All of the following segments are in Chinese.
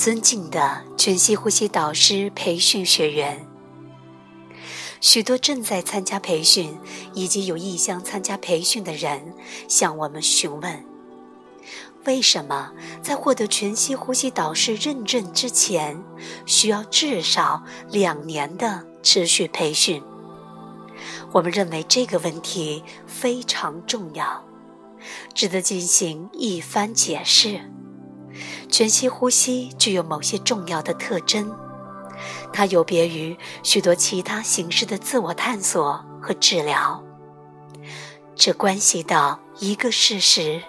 尊敬的全息呼吸导师培训学员，许多正在参加培训以及有意向参加培训的人向我们询问：为什么在获得全息呼吸导师认证之前，需要至少两年的持续培训？我们认为这个问题非常重要，值得进行一番解释。全息呼吸具有某些重要的特征，它有别于许多其他形式的自我探索和治疗。这关系到一个事实：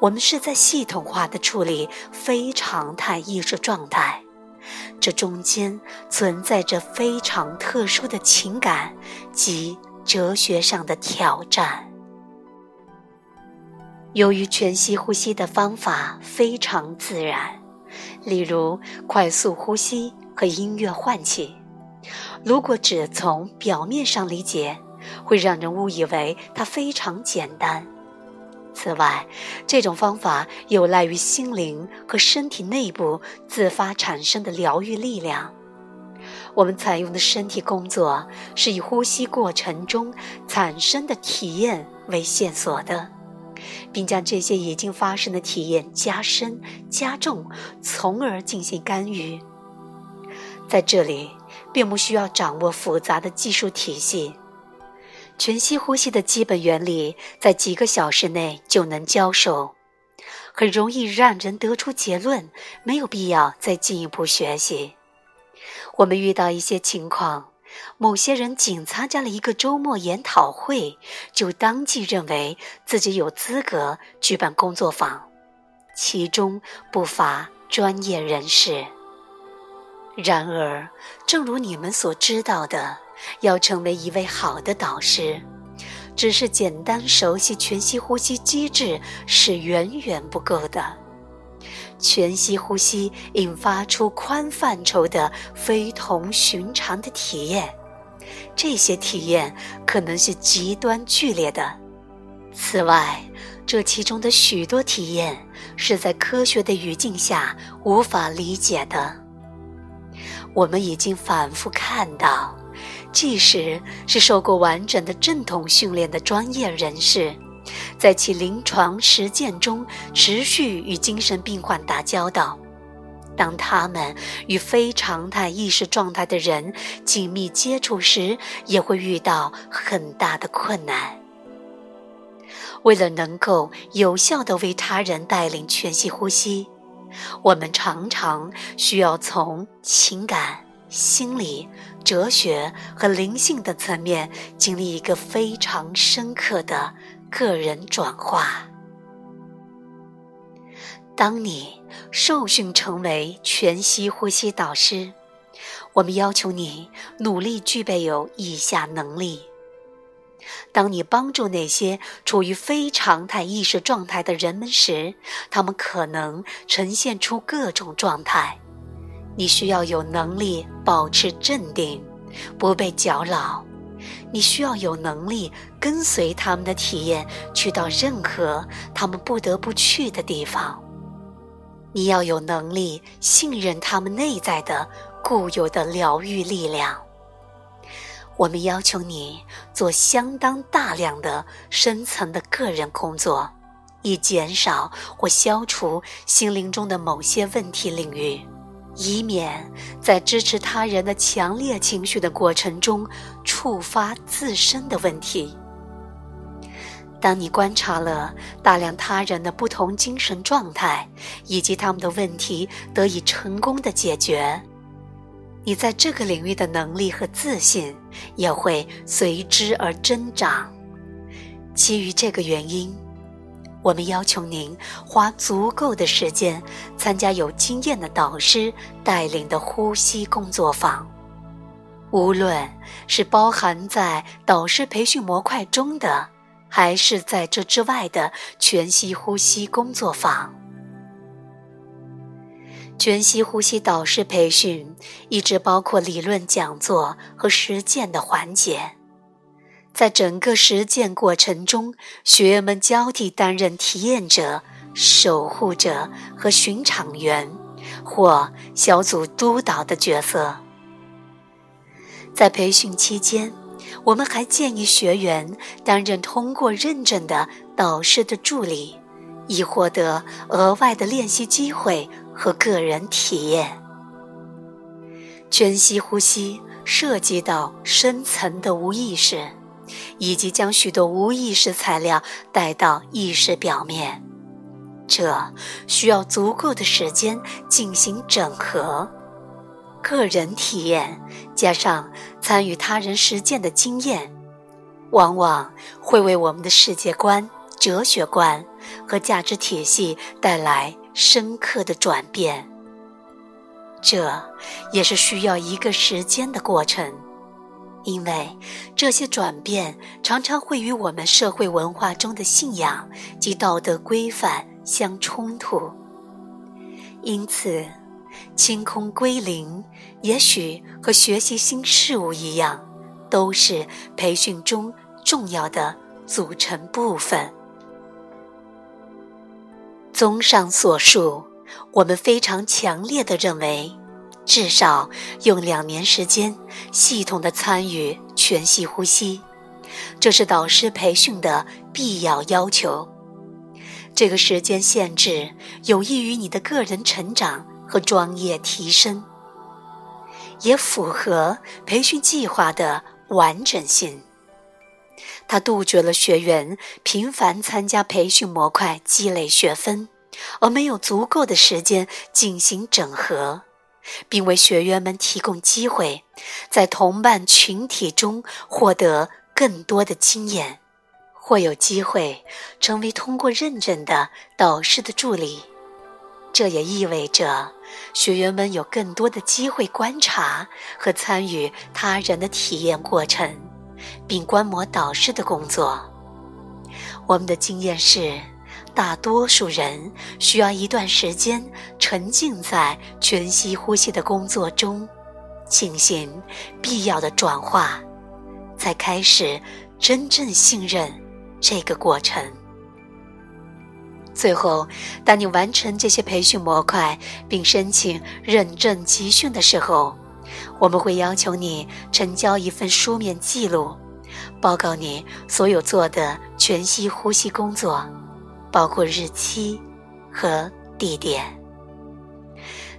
我们是在系统化的处理非常态意识状态，这中间存在着非常特殊的情感及哲学上的挑战。由于全息呼吸的方法非常自然，例如快速呼吸和音乐唤起，如果只从表面上理解，会让人误以为它非常简单。此外，这种方法有赖于心灵和身体内部自发产生的疗愈力量。我们采用的身体工作是以呼吸过程中产生的体验为线索的。并将这些已经发生的体验加深、加重，从而进行干预。在这里，并不需要掌握复杂的技术体系，全息呼吸的基本原理在几个小时内就能教授，很容易让人得出结论，没有必要再进一步学习。我们遇到一些情况。某些人仅参加了一个周末研讨会，就当即认为自己有资格举办工作坊，其中不乏专业人士。然而，正如你们所知道的，要成为一位好的导师，只是简单熟悉全息呼吸机制是远远不够的。全息呼吸引发出宽范畴的非同寻常的体验，这些体验可能是极端剧烈的。此外，这其中的许多体验是在科学的语境下无法理解的。我们已经反复看到，即使是受过完整的正统训练的专业人士。在其临床实践中，持续与精神病患打交道。当他们与非常态意识状态的人紧密接触时，也会遇到很大的困难。为了能够有效地为他人带领全息呼吸，我们常常需要从情感、心理、哲学和灵性的层面经历一个非常深刻的。个人转化。当你受训成为全息呼吸导师，我们要求你努力具备有以下能力：当你帮助那些处于非常态意识状态的人们时，他们可能呈现出各种状态。你需要有能力保持镇定，不被搅扰。你需要有能力跟随他们的体验去到任何他们不得不去的地方。你要有能力信任他们内在的固有的疗愈力量。我们要求你做相当大量的深层的个人工作，以减少或消除心灵中的某些问题领域。以免在支持他人的强烈情绪的过程中触发自身的问题。当你观察了大量他人的不同精神状态，以及他们的问题得以成功的解决，你在这个领域的能力和自信也会随之而增长。基于这个原因。我们要求您花足够的时间参加有经验的导师带领的呼吸工作坊，无论是包含在导师培训模块中的，还是在这之外的全息呼吸工作坊。全息呼吸导师培训一直包括理论讲座和实践的环节。在整个实践过程中，学员们交替担任体验者、守护者和巡场员，或小组督导的角色。在培训期间，我们还建议学员担任通过认证的导师的助理，以获得额外的练习机会和个人体验。全息呼吸涉及到深层的无意识，以及将许多无意识材料带到意识表面，这需要足够的时间进行整合。个人体验加上参与他人实践的经验，往往会为我们的世界观、哲学观和价值体系带来深刻的转变。这也是需要一个时间的过程，因为这些转变常常会与我们社会文化中的信仰及道德规范相冲突。因此，清空归零，也许和学习新事物一样，都是培训中重要的组成部分。综上所述。我们非常强烈的认为，至少用两年时间系统的参与全息呼吸，这是导师培训的必要要求。这个时间限制有益于你的个人成长和专业提升，也符合培训计划的完整性。它杜绝了学员频繁参加培训模块积累学分。而没有足够的时间进行整合，并为学员们提供机会，在同伴群体中获得更多的经验，或有机会成为通过认证的导师的助理。这也意味着学员们有更多的机会观察和参与他人的体验过程，并观摩导师的工作。我们的经验是。大多数人需要一段时间沉浸在全息呼吸的工作中，进行必要的转化，才开始真正信任这个过程。最后，当你完成这些培训模块并申请认证集训的时候，我们会要求你呈交一份书面记录，报告你所有做的全息呼吸工作。包括日期和地点，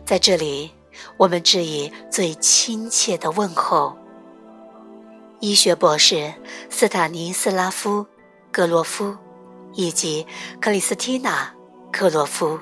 在这里，我们致以最亲切的问候。医学博士斯坦尼斯拉夫·格洛夫以及克里斯蒂娜·克洛夫。